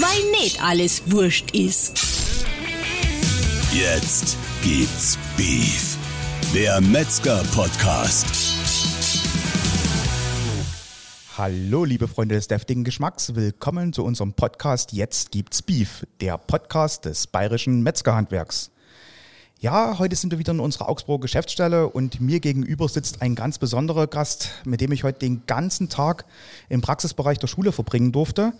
weil nicht alles wurscht ist. Jetzt gibt's Beef. Der Metzger-Podcast. Hallo, liebe Freunde des deftigen Geschmacks. Willkommen zu unserem Podcast Jetzt gibt's Beef, der Podcast des bayerischen Metzgerhandwerks. Ja, heute sind wir wieder in unserer Augsburger Geschäftsstelle und mir gegenüber sitzt ein ganz besonderer Gast, mit dem ich heute den ganzen Tag im Praxisbereich der Schule verbringen durfte.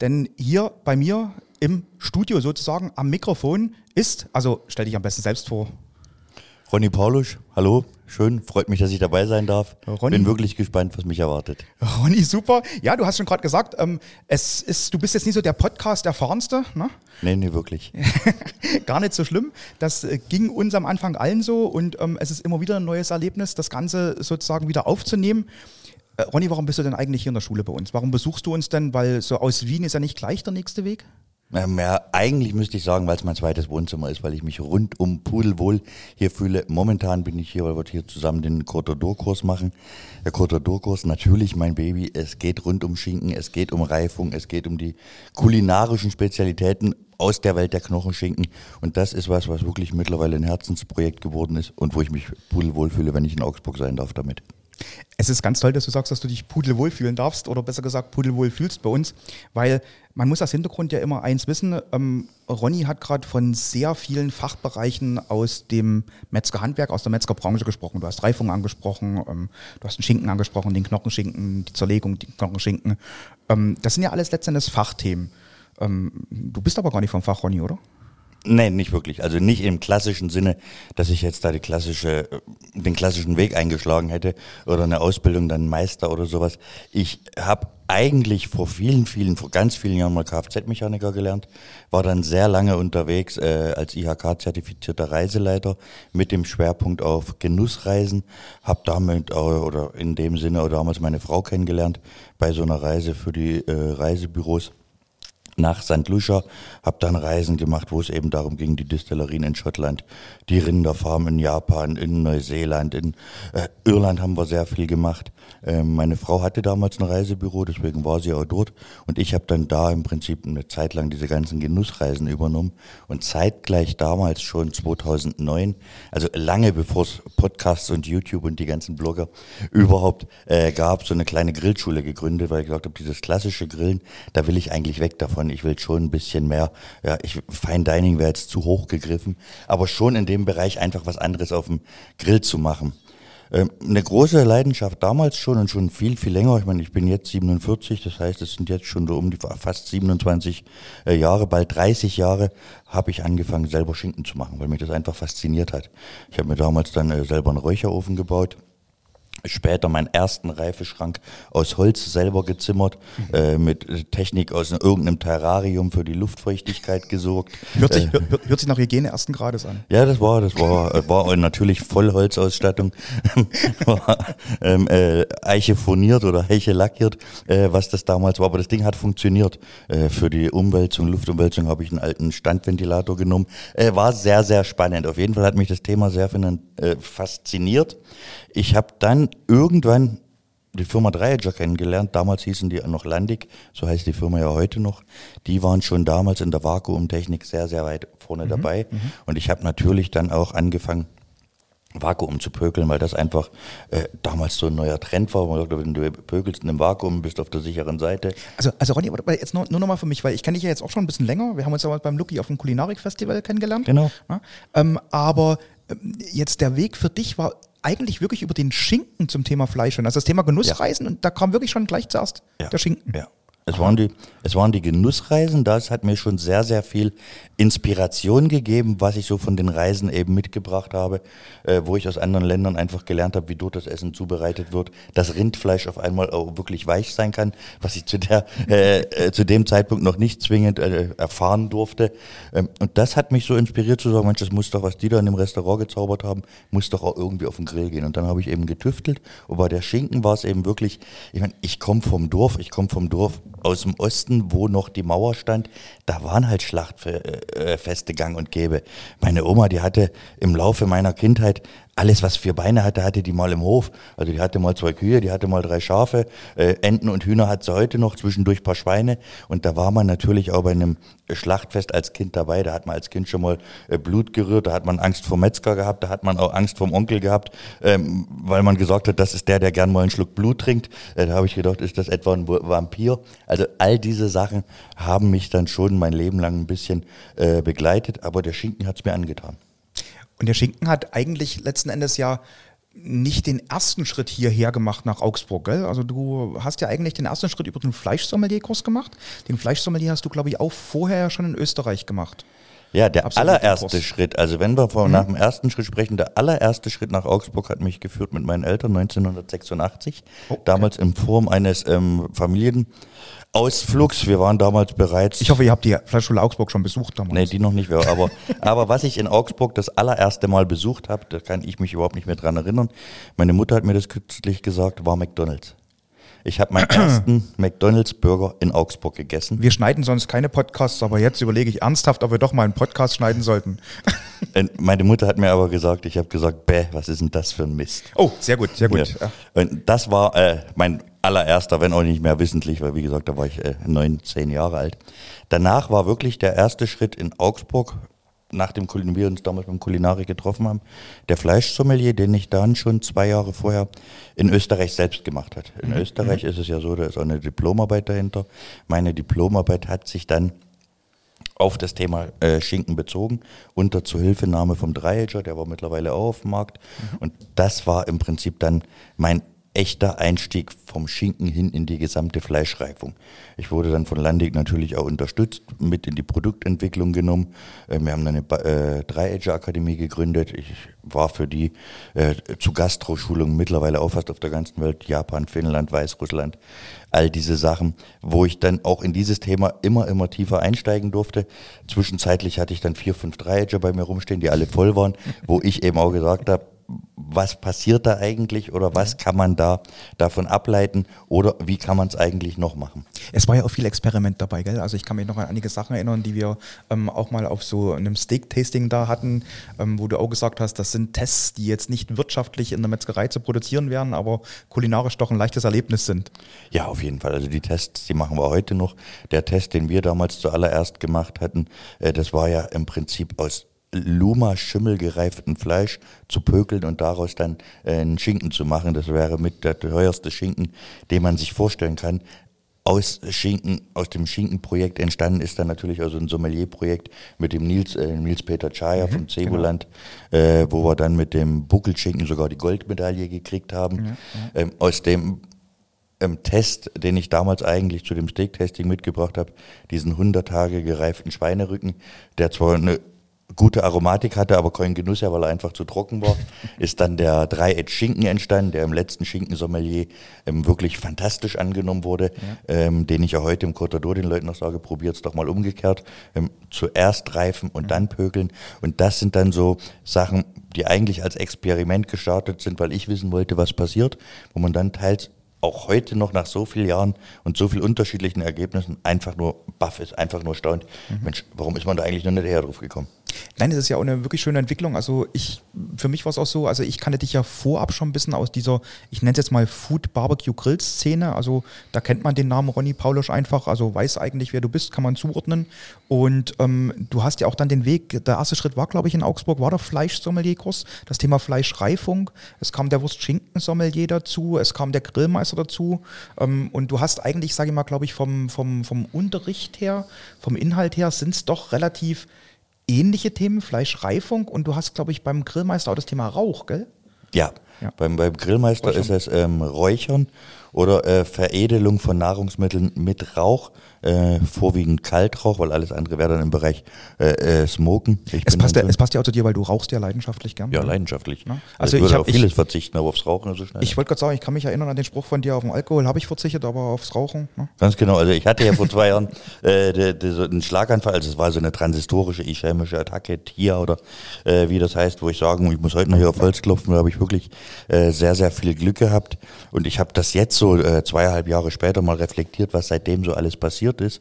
Denn hier bei mir im Studio sozusagen am Mikrofon ist, also stell dich am besten selbst vor. Ronny Paulusch, hallo, schön, freut mich, dass ich dabei sein darf. Ronny. Bin wirklich gespannt, was mich erwartet. Ronny, super. Ja, du hast schon gerade gesagt, ähm, es ist, du bist jetzt nicht so der Podcast-Erfahrenste, ne? Nee, nee, wirklich. Gar nicht so schlimm. Das äh, ging uns am Anfang allen so und ähm, es ist immer wieder ein neues Erlebnis, das Ganze sozusagen wieder aufzunehmen. Äh, Ronny, warum bist du denn eigentlich hier in der Schule bei uns? Warum besuchst du uns denn? Weil so aus Wien ist ja nicht gleich der nächste Weg? Ähm, ja, eigentlich müsste ich sagen, weil es mein zweites Wohnzimmer ist, weil ich mich rundum pudelwohl hier fühle. Momentan bin ich hier, weil wir hier zusammen den Cortador-Kurs machen. Der Cortador-Kurs, natürlich mein Baby. Es geht rund um Schinken, es geht um Reifung, es geht um die kulinarischen Spezialitäten aus der Welt der Knochenschinken. Und das ist was, was wirklich mittlerweile ein Herzensprojekt geworden ist und wo ich mich pudelwohl fühle, wenn ich in Augsburg sein darf damit. Es ist ganz toll, dass du sagst, dass du dich pudelwohl fühlen darfst oder besser gesagt pudelwohl fühlst bei uns, weil man muss als Hintergrund ja immer eins wissen. Ähm, Ronny hat gerade von sehr vielen Fachbereichen aus dem Metzgerhandwerk, aus der Metzgerbranche gesprochen. Du hast Reifung angesprochen, ähm, du hast den Schinken angesprochen, den Knochenschinken, die Zerlegung, die Knochenschinken. Ähm, das sind ja alles letztendlich Fachthemen. Ähm, du bist aber gar nicht vom Fach, Ronny, oder? Nein, nicht wirklich. Also nicht im klassischen Sinne, dass ich jetzt da die klassische, äh, den klassischen Weg eingeschlagen hätte oder eine Ausbildung, dann Meister oder sowas. Ich habe eigentlich vor vielen, vielen, vor ganz vielen Jahren mal Kfz-Mechaniker gelernt, war dann sehr lange unterwegs äh, als IHK-zertifizierter Reiseleiter mit dem Schwerpunkt auf Genussreisen, habe damit äh, oder in dem Sinne oder damals meine Frau kennengelernt bei so einer Reise für die äh, Reisebüros nach St. Lucia, habe dann Reisen gemacht, wo es eben darum ging, die Distillerien in Schottland, die Rinderfarm in Japan, in Neuseeland, in äh, Irland haben wir sehr viel gemacht. Ähm, meine Frau hatte damals ein Reisebüro, deswegen war sie auch dort und ich habe dann da im Prinzip eine Zeit lang diese ganzen Genussreisen übernommen und zeitgleich damals schon 2009, also lange bevor es Podcasts und YouTube und die ganzen Blogger überhaupt äh, gab, so eine kleine Grillschule gegründet, weil ich gesagt habe, dieses klassische Grillen, da will ich eigentlich weg davon. Ich will schon ein bisschen mehr, ja, ich, Fine Dining wäre jetzt zu hoch gegriffen, aber schon in dem Bereich einfach was anderes auf dem Grill zu machen. Ähm, eine große Leidenschaft damals schon und schon viel, viel länger. Ich meine, ich bin jetzt 47, das heißt, es sind jetzt schon so um die fast 27 äh, Jahre, bald 30 Jahre, habe ich angefangen, selber Schinken zu machen, weil mich das einfach fasziniert hat. Ich habe mir damals dann äh, selber einen Räucherofen gebaut später meinen ersten Reifeschrank aus Holz selber gezimmert, äh, mit Technik aus irgendeinem Terrarium für die Luftfeuchtigkeit gesorgt. Hört sich, äh, hört, hört sich nach Hygiene ersten Grades an. Ja, das war, das war, war natürlich Vollholzausstattung, war ähm, äh, Eiche furniert oder Eiche lackiert, äh, was das damals war, aber das Ding hat funktioniert. Äh, für die Umwälzung, Luftumwälzung habe ich einen alten Standventilator genommen. Äh, war sehr, sehr spannend. Auf jeden Fall hat mich das Thema sehr fasziniert. Ich habe dann irgendwann die Firma Dreiedger kennengelernt. Damals hießen die noch Landig, so heißt die Firma ja heute noch. Die waren schon damals in der Vakuumtechnik sehr, sehr weit vorne mhm, dabei. Mhm. Und ich habe natürlich dann auch angefangen, Vakuum zu pökeln, weil das einfach äh, damals so ein neuer Trend war. Man dachte, wenn du pökelst in einem Vakuum, bist du auf der sicheren Seite. Also, also Ronny, jetzt nur, nur nochmal für mich, weil ich kenne dich ja jetzt auch schon ein bisschen länger. Wir haben uns ja mal beim Lucky auf dem Kulinarik-Festival kennengelernt. Genau. Ja, ähm, aber ähm, jetzt der Weg für dich war eigentlich wirklich über den Schinken zum Thema Fleisch. Und also das Thema Genussreisen, ja. und da kam wirklich schon gleich zuerst ja. der Schinken. Ja. Es waren, die, es waren die Genussreisen, das hat mir schon sehr, sehr viel Inspiration gegeben, was ich so von den Reisen eben mitgebracht habe, äh, wo ich aus anderen Ländern einfach gelernt habe, wie dort das Essen zubereitet wird, dass Rindfleisch auf einmal auch wirklich weich sein kann, was ich zu, der, äh, äh, zu dem Zeitpunkt noch nicht zwingend äh, erfahren durfte. Ähm, und das hat mich so inspiriert zu sagen, Mensch, das muss doch, was die da in dem Restaurant gezaubert haben, muss doch auch irgendwie auf den Grill gehen. Und dann habe ich eben getüftelt und bei der Schinken war es eben wirklich, ich meine, ich komme vom Dorf, ich komme vom Dorf, aus dem Osten, wo noch die Mauer stand, da waren halt Schlachtfeste gang und gäbe. Meine Oma, die hatte im Laufe meiner Kindheit alles, was vier Beine hatte, hatte die mal im Hof. Also die hatte mal zwei Kühe, die hatte mal drei Schafe, äh, Enten und Hühner hat sie heute noch, zwischendurch paar Schweine. Und da war man natürlich auch bei einem Schlachtfest als Kind dabei. Da hat man als Kind schon mal äh, Blut gerührt, da hat man Angst vor Metzger gehabt, da hat man auch Angst vom Onkel gehabt, ähm, weil man gesagt hat, das ist der, der gern mal einen Schluck Blut trinkt. Äh, da habe ich gedacht, ist das etwa ein Vampir? Also all diese Sachen haben mich dann schon mein Leben lang ein bisschen äh, begleitet, aber der Schinken hat es mir angetan. Und der Schinken hat eigentlich letzten Endes ja nicht den ersten Schritt hierher gemacht nach Augsburg, gell? Also du hast ja eigentlich den ersten Schritt über den Fleischsommelierkurs gemacht. Den Fleischsommelier hast du, glaube ich, auch vorher schon in Österreich gemacht. Ja, der allererste Schritt, also wenn wir von, mhm. nach dem ersten Schritt sprechen, der allererste Schritt nach Augsburg hat mich geführt mit meinen Eltern 1986, okay. damals in Form eines ähm, Familien, Ausflugs. Wir waren damals bereits. Ich hoffe, ihr habt die Fleischschule Augsburg schon besucht damals. Nee, die noch nicht. Aber, aber was ich in Augsburg das allererste Mal besucht habe, da kann ich mich überhaupt nicht mehr dran erinnern. Meine Mutter hat mir das kürzlich gesagt, war McDonalds. Ich habe meinen ersten McDonalds-Burger in Augsburg gegessen. Wir schneiden sonst keine Podcasts, aber jetzt überlege ich ernsthaft, ob wir doch mal einen Podcast schneiden sollten. Meine Mutter hat mir aber gesagt, ich habe gesagt, bäh, was ist denn das für ein Mist? Oh, sehr gut, sehr gut. Ja. Und das war äh, mein allererster, wenn auch nicht mehr wissentlich, weil wie gesagt, da war ich äh, neun, zehn Jahre alt. Danach war wirklich der erste Schritt in Augsburg, nachdem wir uns damals beim Kulinarik getroffen haben, der Fleischsommelier, den ich dann schon zwei Jahre vorher in Österreich selbst gemacht hat. In mhm. Österreich mhm. ist es ja so, da ist auch eine Diplomarbeit dahinter. Meine Diplomarbeit hat sich dann auf das Thema äh, Schinken bezogen, unter Zuhilfenahme vom Dreiager, der war mittlerweile auch auf dem Markt. Mhm. Und das war im Prinzip dann mein echter Einstieg vom Schinken hin in die gesamte Fleischreifung. Ich wurde dann von Landig natürlich auch unterstützt, mit in die Produktentwicklung genommen. Äh, wir haben eine äh, Dreiager-Akademie gegründet. Ich war für die äh, zu Gastroschulungen mittlerweile auch fast auf der ganzen Welt, Japan, Finnland, Weißrussland, all diese Sachen, wo ich dann auch in dieses Thema immer, immer tiefer einsteigen durfte. Zwischenzeitlich hatte ich dann vier, fünf Dreiager bei mir rumstehen, die alle voll waren, wo ich eben auch gesagt habe, was passiert da eigentlich oder was kann man da davon ableiten oder wie kann man es eigentlich noch machen? Es war ja auch viel Experiment dabei, gell? Also ich kann mich noch an einige Sachen erinnern, die wir ähm, auch mal auf so einem Steak-Tasting da hatten, ähm, wo du auch gesagt hast, das sind Tests, die jetzt nicht wirtschaftlich in der Metzgerei zu produzieren werden, aber kulinarisch doch ein leichtes Erlebnis sind. Ja, auf jeden Fall. Also die Tests, die machen wir heute noch. Der Test, den wir damals zuallererst gemacht hatten, äh, das war ja im Prinzip aus Luma schimmelgereiften Fleisch zu pökeln und daraus dann äh, einen Schinken zu machen. Das wäre mit der teuerste Schinken, den man sich vorstellen kann. Aus Schinken, aus dem Schinkenprojekt entstanden ist dann natürlich also ein Sommelierprojekt mit dem Nils, äh, Nils Peter Chaya mhm, vom Cebuland, genau. äh, wo wir dann mit dem Buckelschinken sogar die Goldmedaille gekriegt haben. Ja, ja. Ähm, aus dem ähm, Test, den ich damals eigentlich zu dem Steak-Testing mitgebracht habe, diesen 100 Tage gereiften Schweinerücken, der zwar eine gute Aromatik hatte, aber keinen Genuss, ja, weil er einfach zu trocken war, ist dann der Dreieck Schinken entstanden, der im letzten Schinkensommelier ähm, wirklich fantastisch angenommen wurde, ja. ähm, den ich ja heute im Cortador den Leuten noch sage, probiert's doch mal umgekehrt, ähm, zuerst reifen und mhm. dann pökeln und das sind dann so Sachen, die eigentlich als Experiment gestartet sind, weil ich wissen wollte, was passiert, wo man dann teils auch heute noch nach so vielen Jahren und so vielen unterschiedlichen Ergebnissen einfach nur baff ist, einfach nur staunt. Mhm. Mensch, warum ist man da eigentlich noch nicht eher drauf gekommen? Nein, es ist ja auch eine wirklich schöne Entwicklung. Also ich, für mich war es auch so, also ich kannte dich ja vorab schon ein bisschen aus dieser, ich nenne es jetzt mal Food Barbecue Grill Szene. Also da kennt man den Namen Ronny Paulisch einfach, also weiß eigentlich, wer du bist, kann man zuordnen. Und ähm, du hast ja auch dann den Weg, der erste Schritt war, glaube ich, in Augsburg, war der Fleischsommelierkurs, das Thema Fleischreifung. Es kam der Wurst-Schinken-Sommelier dazu, es kam der Grillmeister dazu. Ähm, und du hast eigentlich, sage ich mal, glaube ich, vom, vom, vom Unterricht her, vom Inhalt her, sind es doch relativ ähnliche Themen, Fleischreifung und du hast, glaube ich, beim Grillmeister auch das Thema Rauch, gell? Ja, ja. Beim, beim Grillmeister Räuchern. ist es ähm, Räuchern oder äh, Veredelung von Nahrungsmitteln mit Rauch äh, vorwiegend Kaltrauch, weil alles andere wäre dann im Bereich äh, äh, Smoken. es passt, ja, es passt ja auch zu dir, weil du rauchst ja leidenschaftlich gern. Ja, ne? leidenschaftlich. Ja? Also, also ich würde auf vieles ich, verzichten, aber aufs Rauchen so schnell. Ich wollte gerade sagen, ich kann mich erinnern an den Spruch von dir, auf den Alkohol habe ich verzichtet, aber aufs Rauchen. Ne? Ganz genau, also ich hatte ja vor zwei Jahren äh, de, de, so einen Schlaganfall, also es war so eine transistorische ischämische Attacke, TIA oder äh, wie das heißt, wo ich sagen, ich muss heute noch hier auf Holz klopfen, da habe ich wirklich äh, sehr, sehr viel Glück gehabt und ich habe das jetzt so so äh, zweieinhalb Jahre später mal reflektiert, was seitdem so alles passiert ist.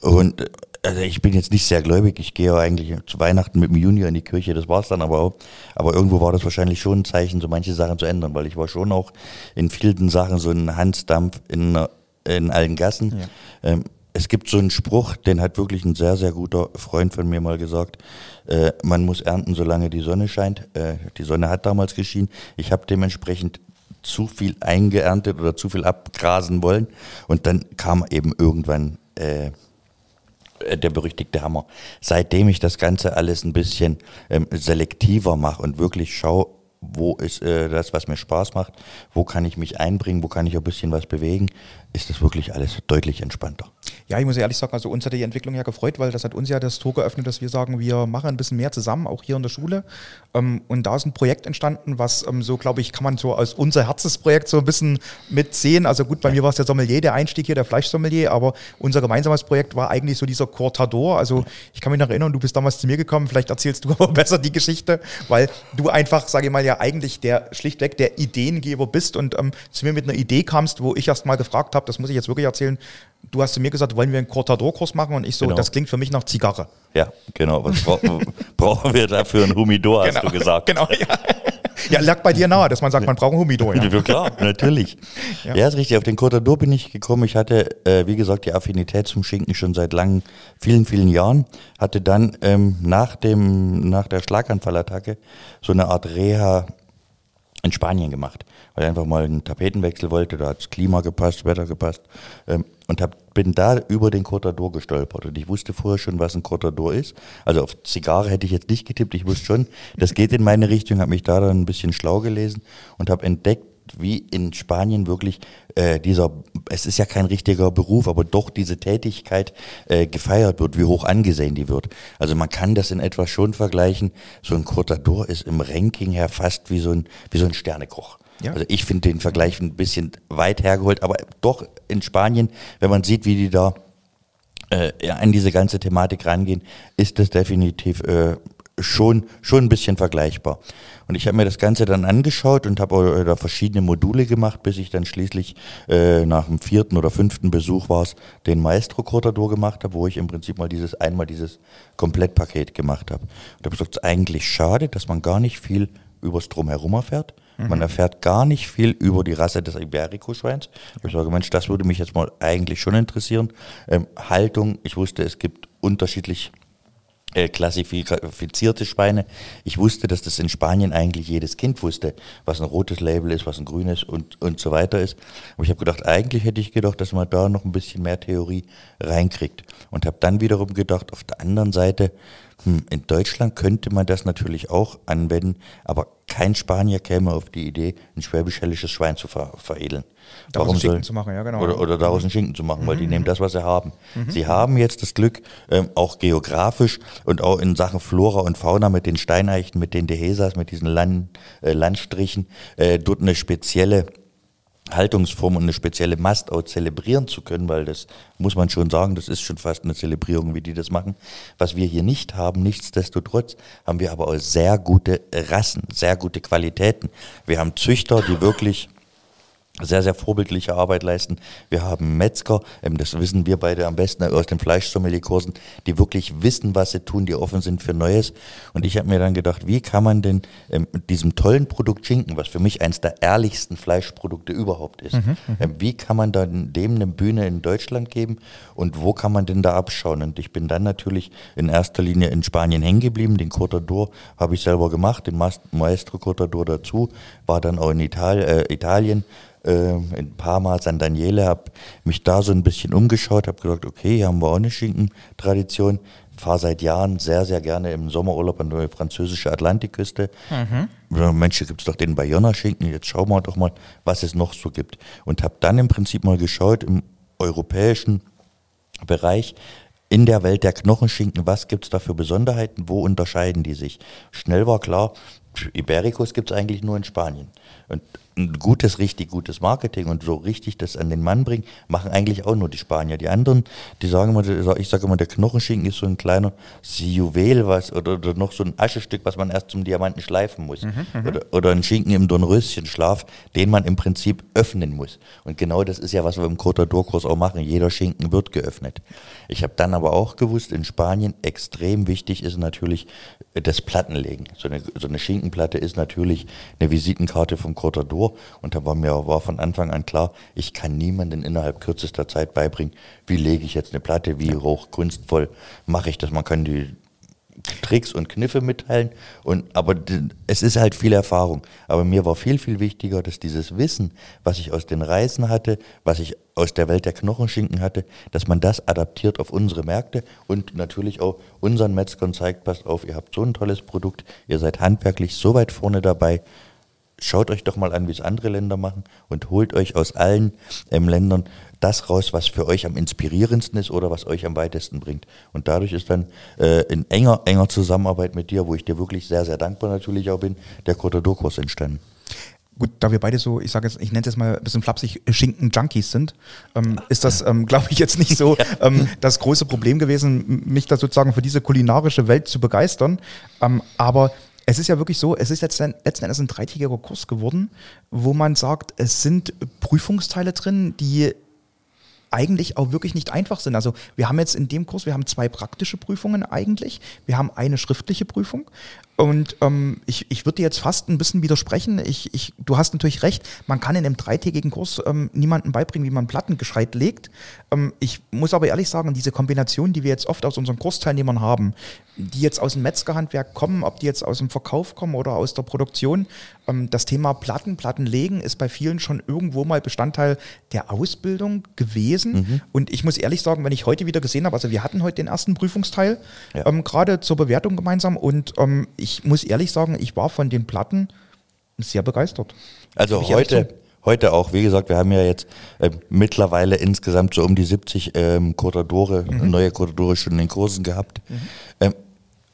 Und also ich bin jetzt nicht sehr gläubig. Ich gehe ja eigentlich zu Weihnachten mit dem Junior in die Kirche. Das war's dann aber auch. Aber irgendwo war das wahrscheinlich schon ein Zeichen, so manche Sachen zu ändern, weil ich war schon auch in vielen Sachen so ein Hansdampf in, in allen Gassen. Ja. Ähm, es gibt so einen Spruch, den hat wirklich ein sehr, sehr guter Freund von mir mal gesagt. Äh, man muss ernten, solange die Sonne scheint. Äh, die Sonne hat damals geschienen. Ich habe dementsprechend zu viel eingeerntet oder zu viel abgrasen wollen. Und dann kam eben irgendwann äh, der berüchtigte Hammer. Seitdem ich das Ganze alles ein bisschen ähm, selektiver mache und wirklich schaue, wo ist äh, das, was mir Spaß macht, wo kann ich mich einbringen, wo kann ich ein bisschen was bewegen, ist das wirklich alles deutlich entspannter. Ja, ich muss ehrlich sagen, also uns hat die Entwicklung ja gefreut, weil das hat uns ja das Tor geöffnet, dass wir sagen, wir machen ein bisschen mehr zusammen, auch hier in der Schule. Ähm, und da ist ein Projekt entstanden, was ähm, so, glaube ich, kann man so als unser Herzensprojekt so ein bisschen mitsehen. Also gut, bei mir war es der Sommelier, der Einstieg hier, der Fleischsommelier, aber unser gemeinsames Projekt war eigentlich so dieser Cortador. Also ich kann mich noch erinnern, du bist damals zu mir gekommen, vielleicht erzählst du aber besser die Geschichte, weil du einfach, sage ich mal, ja eigentlich der schlichtweg der Ideengeber bist und ähm, zu mir mit einer Idee kamst, wo ich erst mal gefragt habe, das muss ich jetzt wirklich erzählen, du hast zu mir gesagt, wollen wir einen Cortador-Kurs machen? Und ich so, genau. das klingt für mich nach Zigarre. Ja, genau. Was brauchen wir dafür? Ein Humidor, hast genau. du gesagt. Genau, ja. Ja, lag bei dir nahe, dass man sagt, man braucht ein Humidor. Ja, ja klar, natürlich. ja. ja, ist richtig. Auf den Cortador bin ich gekommen. Ich hatte, äh, wie gesagt, die Affinität zum Schinken schon seit langen, vielen, vielen Jahren. Hatte dann ähm, nach, dem, nach der Schlaganfallattacke so eine Art Reha in Spanien gemacht, weil ich einfach mal einen Tapetenwechsel wollte, da hat das Klima gepasst, Wetter gepasst ähm, und hab, bin da über den Cortador gestolpert und ich wusste vorher schon, was ein Cortador ist. Also auf Zigarre hätte ich jetzt nicht getippt, ich wusste schon, das geht in meine Richtung, habe mich da dann ein bisschen schlau gelesen und habe entdeckt, wie in Spanien wirklich äh, dieser, es ist ja kein richtiger Beruf, aber doch diese Tätigkeit äh, gefeiert wird, wie hoch angesehen die wird. Also man kann das in etwa schon vergleichen. So ein Cortador ist im Ranking her fast wie so ein, wie so ein Sternekoch. Ja. Also ich finde den Vergleich ein bisschen weit hergeholt, aber doch in Spanien, wenn man sieht, wie die da äh, an diese ganze Thematik rangehen, ist das definitiv äh, schon, schon ein bisschen vergleichbar. Und ich habe mir das Ganze dann angeschaut und habe da verschiedene Module gemacht, bis ich dann schließlich äh, nach dem vierten oder fünften Besuch war es, den Maestro Cortador gemacht habe, wo ich im Prinzip mal dieses einmal dieses Komplettpaket gemacht habe. Und habe gesagt, es ist eigentlich schade, dass man gar nicht viel übers Drumherum erfährt. Mhm. Man erfährt gar nicht viel über die Rasse des Iberico-Schweins. Ich sage, Mensch, das würde mich jetzt mal eigentlich schon interessieren. Ähm, Haltung, ich wusste, es gibt unterschiedlich äh, klassifizierte Schweine. Ich wusste, dass das in Spanien eigentlich jedes Kind wusste, was ein rotes Label ist, was ein grünes und, und so weiter ist. Aber ich habe gedacht, eigentlich hätte ich gedacht, dass man da noch ein bisschen mehr Theorie reinkriegt. Und habe dann wiederum gedacht, auf der anderen Seite, hm, in Deutschland könnte man das natürlich auch anwenden, aber kein Spanier käme auf die Idee, ein schwäbisch-hellisches Schwein zu ver veredeln. Daraus Warum Schinken zu machen, ja genau. Oder, oder daraus einen Schinken zu machen, mhm. weil die mhm. nehmen das, was sie haben. Mhm. Sie haben jetzt das Glück, ähm, auch geografisch und auch in Sachen Flora und Fauna mit den Steineichen, mit den Dehesas, mit diesen Land, äh, Landstrichen, äh, dort eine spezielle Haltungsform und eine spezielle Mast auch zelebrieren zu können, weil das muss man schon sagen, das ist schon fast eine Zelebrierung, wie die das machen. Was wir hier nicht haben, nichtsdestotrotz, haben wir aber auch sehr gute Rassen, sehr gute Qualitäten. Wir haben Züchter, die wirklich sehr, sehr vorbildliche Arbeit leisten. Wir haben Metzger, ähm, das wissen wir beide am besten aus den Fleischsommelier-Kursen, die wirklich wissen, was sie tun, die offen sind für Neues. Und ich habe mir dann gedacht, wie kann man denn ähm, diesem tollen Produkt Schinken, was für mich eines der ehrlichsten Fleischprodukte überhaupt ist, mhm, mhm, ähm, wie kann man dann dem eine Bühne in Deutschland geben und wo kann man denn da abschauen? Und ich bin dann natürlich in erster Linie in Spanien hängen geblieben. Den Cortador habe ich selber gemacht, den Maestro Cortador dazu, war dann auch in Ital äh, Italien äh, in Parma, San Daniele, habe mich da so ein bisschen umgeschaut, habe gesagt, okay, hier haben wir auch eine Schinkentradition. Fahre seit Jahren sehr, sehr gerne im Sommerurlaub an die französische Atlantikküste. Mhm. Mensch, hier gibt es doch den Bayonner-Schinken, jetzt schauen wir doch mal, was es noch so gibt. Und habe dann im Prinzip mal geschaut, im europäischen Bereich, in der Welt der Knochenschinken, was gibt es da für Besonderheiten, wo unterscheiden die sich? Schnell war klar, Ibericus gibt es eigentlich nur in Spanien. Und ein gutes, richtig gutes Marketing und so richtig das an den Mann bringen, machen eigentlich auch nur die Spanier. Die anderen, die sagen immer, ich sage immer, der Knochenschinken ist so ein kleiner Juwel was, oder, oder, noch so ein Aschestück, was man erst zum Diamanten schleifen muss. Mhm, mhm. oder, oder ein Schinken im Dornröschenschlaf, den man im Prinzip öffnen muss. Und genau das ist ja, was wir im Côte d'Or-Kurs auch machen. Jeder Schinken wird geöffnet. Ich habe dann aber auch gewusst, in Spanien extrem wichtig ist natürlich das Plattenlegen. So eine, so eine Schinkenplatte ist natürlich eine Visitenkarte vom Côte d'Or und da war mir war von Anfang an klar, ich kann niemanden innerhalb kürzester Zeit beibringen, wie lege ich jetzt eine Platte, wie hoch kunstvoll mache ich das. Man kann die Tricks und Kniffe mitteilen. Und, aber es ist halt viel Erfahrung. Aber mir war viel, viel wichtiger, dass dieses Wissen, was ich aus den Reisen hatte, was ich aus der Welt der Knochenschinken hatte, dass man das adaptiert auf unsere Märkte und natürlich auch unseren Metzgern zeigt, passt auf, ihr habt so ein tolles Produkt, ihr seid handwerklich so weit vorne dabei, schaut euch doch mal an, wie es andere Länder machen und holt euch aus allen ähm, Ländern das raus, was für euch am inspirierendsten ist oder was euch am weitesten bringt. Und dadurch ist dann äh, in enger, enger Zusammenarbeit mit dir, wo ich dir wirklich sehr, sehr dankbar natürlich auch bin, der Cortador-Kurs entstanden. Gut, da wir beide so, ich sage jetzt, ich nenne das mal ein bisschen flapsig, Schinken-Junkies sind, ähm, ist das, ähm, glaube ich, jetzt nicht so ähm, das große Problem gewesen, mich da sozusagen für diese kulinarische Welt zu begeistern. Ähm, aber es ist ja wirklich so, es ist letzten, letzten Endes ein dreitägiger Kurs geworden, wo man sagt, es sind Prüfungsteile drin, die eigentlich auch wirklich nicht einfach sind. Also wir haben jetzt in dem Kurs, wir haben zwei praktische Prüfungen eigentlich, wir haben eine schriftliche Prüfung und ähm, ich, ich würde dir jetzt fast ein bisschen widersprechen. Ich, ich, du hast natürlich recht, man kann in einem dreitägigen Kurs ähm, niemandem beibringen, wie man Platten gescheit legt. Ähm, ich muss aber ehrlich sagen, diese Kombination, die wir jetzt oft aus unseren Kursteilnehmern haben, die jetzt aus dem Metzgerhandwerk kommen, ob die jetzt aus dem Verkauf kommen oder aus der Produktion, ähm, das Thema Platten, Plattenlegen ist bei vielen schon irgendwo mal Bestandteil der Ausbildung gewesen. Mhm. Und ich muss ehrlich sagen, wenn ich heute wieder gesehen habe, also wir hatten heute den ersten Prüfungsteil, ja. ähm, gerade zur Bewertung gemeinsam und ähm, ich muss ehrlich sagen, ich war von den Platten sehr begeistert. Also heute, heute auch, wie gesagt, wir haben ja jetzt äh, mittlerweile insgesamt so um die 70 ähm, Cortadore, mhm. neue Cortadore schon in den Kursen gehabt. Mhm. Ähm,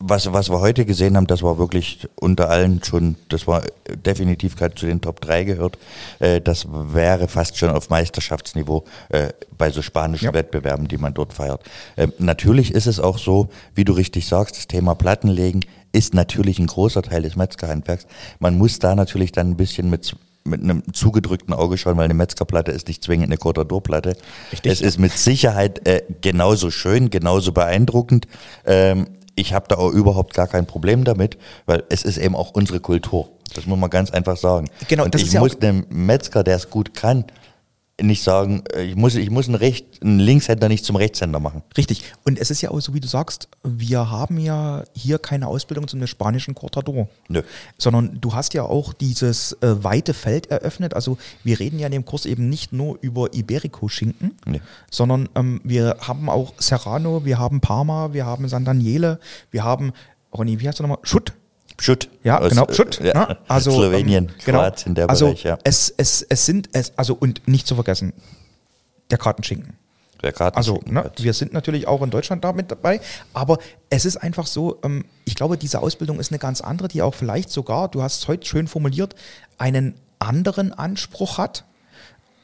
was, was wir heute gesehen haben, das war wirklich unter allen schon, das war definitiv zu den Top 3 gehört. Äh, das wäre fast schon auf Meisterschaftsniveau äh, bei so spanischen ja. Wettbewerben, die man dort feiert. Ähm, natürlich ist es auch so, wie du richtig sagst, das Thema Plattenlegen ist natürlich ein großer Teil des Metzgerhandwerks. Man muss da natürlich dann ein bisschen mit mit einem zugedrückten Auge schauen, weil eine Metzgerplatte ist nicht zwingend eine Cortador-Platte. Es ist mit Sicherheit äh, genauso schön, genauso beeindruckend. Ähm, ich habe da auch überhaupt gar kein Problem damit, weil es ist eben auch unsere Kultur. Das muss man ganz einfach sagen. Genau, und ich ja muss dem Metzger, der es gut kann, nicht sagen, äh, ich muss, ich muss einen, Recht, einen Linkshänder nicht zum Rechtshänder machen. Richtig. Und es ist ja auch so, wie du sagst, wir haben ja hier keine Ausbildung zum spanischen Cortador. Nö. Sondern du hast ja auch dieses äh, weite Feld eröffnet. Also wir reden ja in dem Kurs eben nicht nur über Iberico-Schinken, nee. sondern ähm, wir haben auch Serrano, wir haben Parma, wir haben San Daniele, wir haben, Ronny, wie heißt du nochmal? Schutt. Schutt. Ja, aus, genau, Schutt. Ja, ne? also, Slowenien, ähm, genau. Kroatien, der also Bereich, ja. Es, es, es sind, es, also und nicht zu vergessen, der Kartenschinken. Der Kartenschinken. Also, ne, wir sind natürlich auch in Deutschland damit dabei, aber es ist einfach so, ähm, ich glaube, diese Ausbildung ist eine ganz andere, die auch vielleicht sogar, du hast es heute schön formuliert, einen anderen Anspruch hat,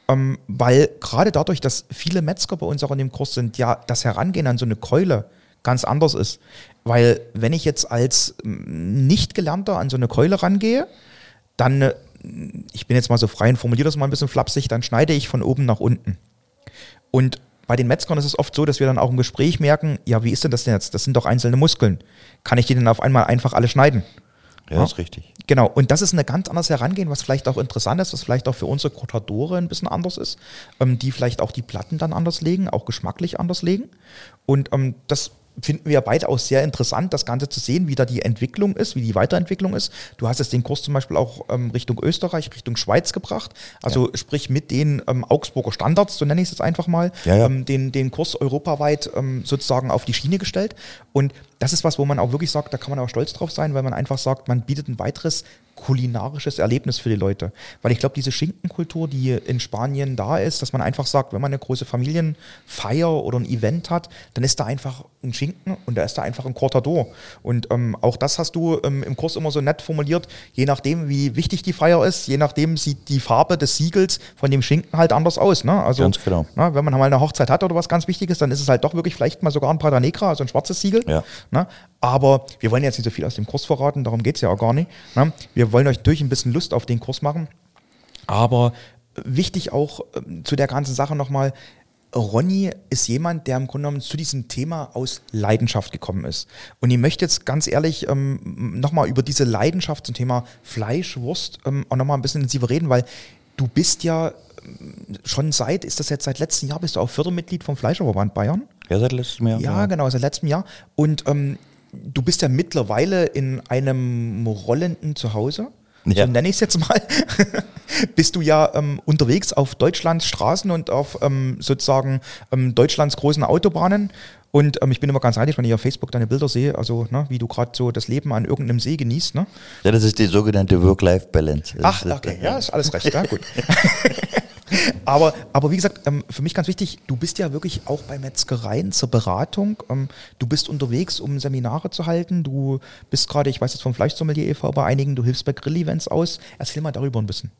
ähm, weil gerade dadurch, dass viele Metzger bei uns auch in dem Kurs sind, ja, das Herangehen an so eine Keule ganz anders ist. Weil wenn ich jetzt als Nicht-Gelernter an so eine Keule rangehe, dann, äh, ich bin jetzt mal so frei und formuliere das mal ein bisschen flapsig, dann schneide ich von oben nach unten. Und bei den Metzgern ist es oft so, dass wir dann auch im Gespräch merken, ja, wie ist denn das denn jetzt? Das sind doch einzelne Muskeln. Kann ich die denn auf einmal einfach alle schneiden? Ja, ja, ist richtig. Genau, und das ist eine ganz anderes Herangehen, was vielleicht auch interessant ist, was vielleicht auch für unsere Kortadore ein bisschen anders ist, ähm, die vielleicht auch die Platten dann anders legen, auch geschmacklich anders legen. Und ähm, das finden wir beide auch sehr interessant, das Ganze zu sehen, wie da die Entwicklung ist, wie die Weiterentwicklung ist. Du hast jetzt den Kurs zum Beispiel auch ähm, Richtung Österreich, Richtung Schweiz gebracht. Also ja. sprich mit den ähm, Augsburger Standards, so nenne ich es jetzt einfach mal, ja, ja. Ähm, den, den Kurs europaweit ähm, sozusagen auf die Schiene gestellt. Und das ist was, wo man auch wirklich sagt, da kann man auch stolz drauf sein, weil man einfach sagt, man bietet ein weiteres kulinarisches Erlebnis für die Leute. Weil ich glaube, diese Schinkenkultur, die in Spanien da ist, dass man einfach sagt, wenn man eine große Familienfeier oder ein Event hat, dann ist da einfach ein Schinken und da ist da einfach ein Cortador. Und ähm, auch das hast du ähm, im Kurs immer so nett formuliert. Je nachdem, wie wichtig die Feier ist, je nachdem sieht die Farbe des Siegels von dem Schinken halt anders aus. Ne? Also, Ganz genau. Na, wenn man mal eine Hochzeit hat oder was ganz Wichtiges, dann ist es halt doch wirklich vielleicht mal sogar ein Prada Negra, also ein schwarzes Siegel. Ja. Ne? Aber wir wollen jetzt nicht so viel aus dem Kurs verraten, darum geht es ja auch gar nicht. Ne? Wir wollen euch durch ein bisschen Lust auf den Kurs machen. Aber wichtig auch ähm, zu der ganzen Sache nochmal, Ronny ist jemand, der im Grunde genommen zu diesem Thema aus Leidenschaft gekommen ist. Und ich möchte jetzt ganz ehrlich ähm, nochmal über diese Leidenschaft zum Thema Fleisch, Wurst ähm, auch nochmal ein bisschen intensiver reden, weil du bist ja ähm, schon seit, ist das jetzt seit letztem Jahr, bist du auch Fördermitglied vom Fleischerverband Bayern? Ja, seit letztem Jahr. Ja, genau, seit letztem Jahr. Und ähm, du bist ja mittlerweile in einem rollenden Zuhause. Ja. So nenne ich es jetzt mal. bist du ja ähm, unterwegs auf Deutschlands Straßen und auf ähm, sozusagen ähm, Deutschlands großen Autobahnen. Und ähm, ich bin immer ganz neidisch, wenn ich auf Facebook deine Bilder sehe, also ne, wie du gerade so das Leben an irgendeinem See genießt. Ne? Ja, das ist die sogenannte Work-Life-Balance. Ach, okay, ja, ist alles recht, ja, gut. aber, aber wie gesagt, ähm, für mich ganz wichtig, du bist ja wirklich auch bei Metzgereien zur Beratung. Ähm, du bist unterwegs, um Seminare zu halten. Du bist gerade, ich weiß jetzt vom Fleischsommelier e.V. bei einigen, du hilfst bei Grill-Events aus. Erzähl mal darüber ein bisschen.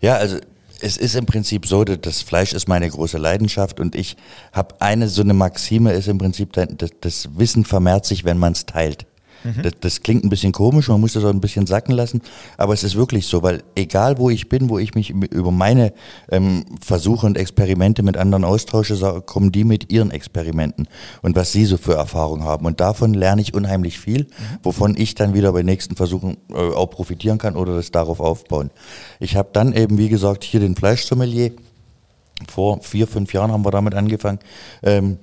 Ja, also es ist im Prinzip so, das Fleisch ist meine große Leidenschaft und ich habe eine so eine Maxime ist im Prinzip, das, das Wissen vermehrt sich, wenn man es teilt. Das, das klingt ein bisschen komisch, man muss das auch ein bisschen sacken lassen, aber es ist wirklich so, weil egal wo ich bin, wo ich mich über meine ähm, Versuche und Experimente mit anderen austausche, kommen die mit ihren Experimenten und was sie so für Erfahrungen haben. Und davon lerne ich unheimlich viel, wovon ich dann wieder bei nächsten Versuchen äh, auch profitieren kann oder das darauf aufbauen. Ich habe dann eben, wie gesagt, hier den Fleischsommelier. Vor vier, fünf Jahren haben wir damit angefangen. Ähm,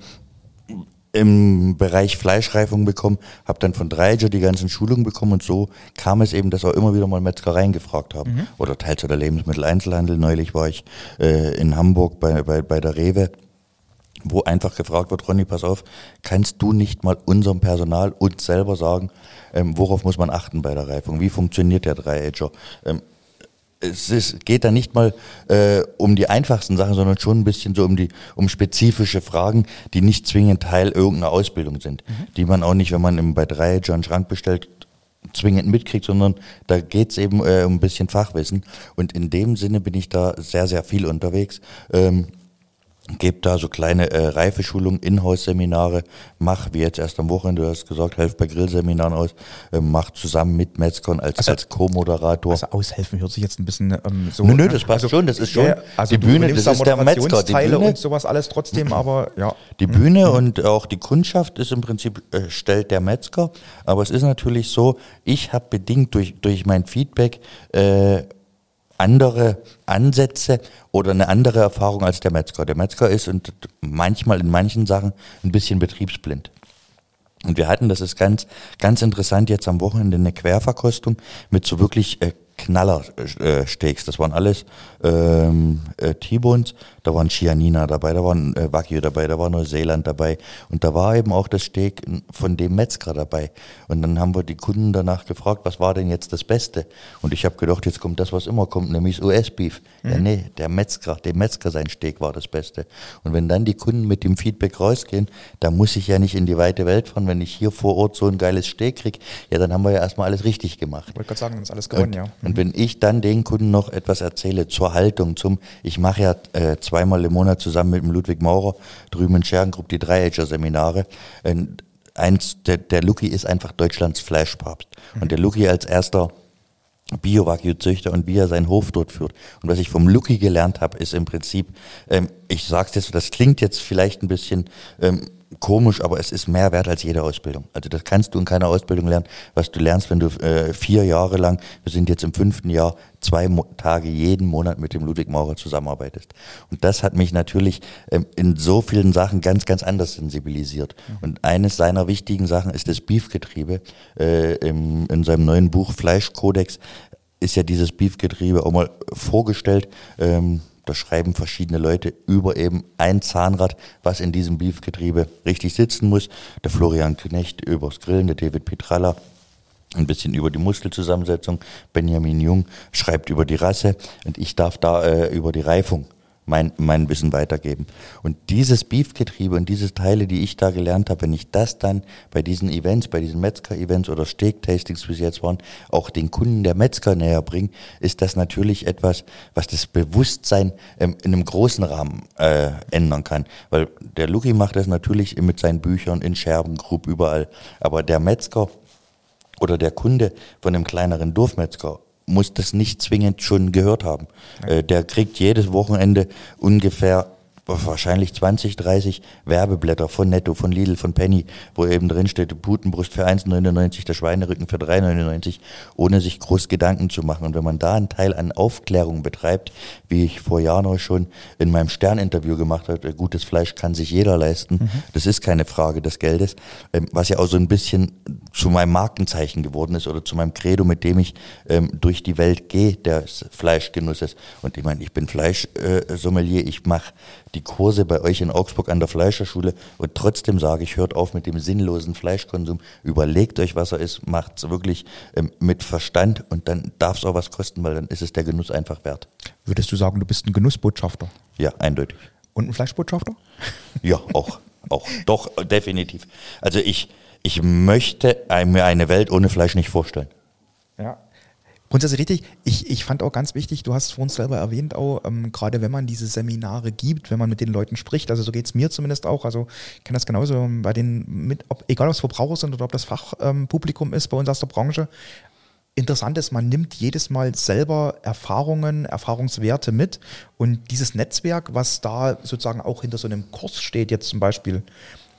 im Bereich Fleischreifung bekommen, habe dann von Dreiger die ganzen Schulungen bekommen und so kam es eben, dass auch immer wieder mal Metzgereien gefragt haben. Oder teils oder Lebensmitteleinzelhandel. Neulich war ich äh, in Hamburg bei, bei, bei der Rewe wo einfach gefragt wird, Ronny, pass auf, kannst du nicht mal unserem Personal uns selber sagen, ähm, worauf muss man achten bei der Reifung? Wie funktioniert der Dreiedger? Ähm, es ist, geht da nicht mal äh, um die einfachsten Sachen, sondern schon ein bisschen so um die um spezifische Fragen, die nicht zwingend Teil irgendeiner Ausbildung sind, die man auch nicht, wenn man im, bei Dreiedger einen Schrank bestellt, zwingend mitkriegt, sondern da geht's eben äh, um ein bisschen Fachwissen. Und in dem Sinne bin ich da sehr, sehr viel unterwegs. Ähm, gebe da so kleine äh, Reifeschulungen, Inhouse-Seminare, mach, wie jetzt erst am Wochenende, du hast gesagt, helf bei Grillseminaren aus, äh, mach zusammen mit Metzgern als, Also- als Co-Moderator. Also aushelfen hört sich jetzt ein bisschen ähm, so. Nö, nö, das passt also, schon, das ist schon ja, also die Bühne, das da ist der Metzger, die Bühne. und sowas alles trotzdem, aber ja. Die Bühne und auch die Kundschaft ist im Prinzip, äh, stellt der Metzger. Aber es ist natürlich so, ich habe bedingt durch, durch mein Feedback äh, andere Ansätze oder eine andere Erfahrung als der Metzger. Der Metzger ist und manchmal in manchen Sachen ein bisschen betriebsblind. Und wir hatten, das ist ganz, ganz interessant, jetzt am Wochenende eine Querverkostung mit so wirklich äh, Knallersteaks. Das waren alles ähm, äh, T-Bones, da waren Chianina dabei, da waren äh, Wagyu dabei, da war Neuseeland dabei und da war eben auch das Steak von dem Metzger dabei. Und dann haben wir die Kunden danach gefragt, was war denn jetzt das Beste? Und ich habe gedacht, jetzt kommt das, was immer kommt, nämlich das US-Beef. Ja, nee, der Metzger, dem Metzger sein Steak war das Beste. Und wenn dann die Kunden mit dem Feedback rausgehen, da muss ich ja nicht in die weite Welt fahren, wenn ich hier vor Ort so ein geiles Steak krieg, ja, dann haben wir ja erstmal alles richtig gemacht. Ich wollte gerade sagen, das ist alles gewonnen, Und, ja. Und wenn ich dann den Kunden noch etwas erzähle zur Haltung, zum, ich mache ja äh, zweimal im Monat zusammen mit dem Ludwig Maurer drüben in Scherengrupp die Dreiecke-Seminare. Und eins, der, der Lucky ist einfach Deutschlands Fleischpapst. Und der Lucky als erster Bio-Wagyu-Züchter und wie er seinen Hof dort führt. Und was ich vom Lucky gelernt habe, ist im Prinzip, ähm, ich sag's jetzt, das klingt jetzt vielleicht ein bisschen ähm, komisch, aber es ist mehr wert als jede Ausbildung. Also das kannst du in keiner Ausbildung lernen, was du lernst, wenn du äh, vier Jahre lang, wir sind jetzt im fünften Jahr, zwei Mo Tage jeden Monat mit dem Ludwig Maurer zusammenarbeitest. Und das hat mich natürlich ähm, in so vielen Sachen ganz, ganz anders sensibilisiert. Und eines seiner wichtigen Sachen ist das Beefgetriebe. Äh, im, in seinem neuen Buch Fleischkodex ist ja dieses Beefgetriebe auch mal vorgestellt. Ähm, da schreiben verschiedene Leute über eben ein Zahnrad, was in diesem Beefgetriebe richtig sitzen muss. Der Florian Knecht übers Grillen, der David Petralla ein bisschen über die Muskelzusammensetzung. Benjamin Jung schreibt über die Rasse und ich darf da äh, über die Reifung mein, mein Wissen weitergeben. Und dieses Beefgetriebe und diese Teile, die ich da gelernt habe, wenn ich das dann bei diesen Events, bei diesen Metzger-Events oder Steak-Tastings, wie sie jetzt waren, auch den Kunden der Metzger näher bringe, ist das natürlich etwas, was das Bewusstsein ähm, in einem großen Rahmen äh, ändern kann. Weil der Luki macht das natürlich mit seinen Büchern in Scherben, grob überall. Aber der Metzger oder der Kunde von einem kleineren Dorfmetzger muss das nicht zwingend schon gehört haben. Äh, der kriegt jedes Wochenende ungefähr wahrscheinlich 20, 30 Werbeblätter von Netto, von Lidl, von Penny, wo eben drin steht, Putenbrust für 1,99, der Schweinerücken für 3,99, ohne sich groß Gedanken zu machen. Und wenn man da einen Teil an Aufklärung betreibt, wie ich vor Jahren auch schon in meinem Stern-Interview gemacht habe, gutes Fleisch kann sich jeder leisten, mhm. das ist keine Frage des Geldes, ähm, was ja auch so ein bisschen zu meinem Markenzeichen geworden ist oder zu meinem Credo, mit dem ich ähm, durch die Welt gehe, des Fleischgenusses. Und ich meine, ich bin Fleischsommelier, ich mache die Kurse bei euch in Augsburg an der Fleischerschule und trotzdem sage ich, hört auf mit dem sinnlosen Fleischkonsum, überlegt euch, was er ist, macht es wirklich ähm, mit Verstand und dann darf es auch was kosten, weil dann ist es der Genuss einfach wert. Würdest du sagen, du bist ein Genussbotschafter? Ja, eindeutig. Und ein Fleischbotschafter? Ja, auch. auch. Doch, definitiv. Also ich, ich möchte mir eine Welt ohne Fleisch nicht vorstellen. Grundsätzlich richtig. Ich, ich fand auch ganz wichtig, du hast vorhin selber erwähnt, auch ähm, gerade wenn man diese Seminare gibt, wenn man mit den Leuten spricht, also so geht es mir zumindest auch, also ich kenne das genauso bei den, mit, ob, egal ob es Verbraucher sind oder ob das Fachpublikum ähm, ist bei uns aus der Branche, interessant ist, man nimmt jedes Mal selber Erfahrungen, Erfahrungswerte mit und dieses Netzwerk, was da sozusagen auch hinter so einem Kurs steht, jetzt zum Beispiel,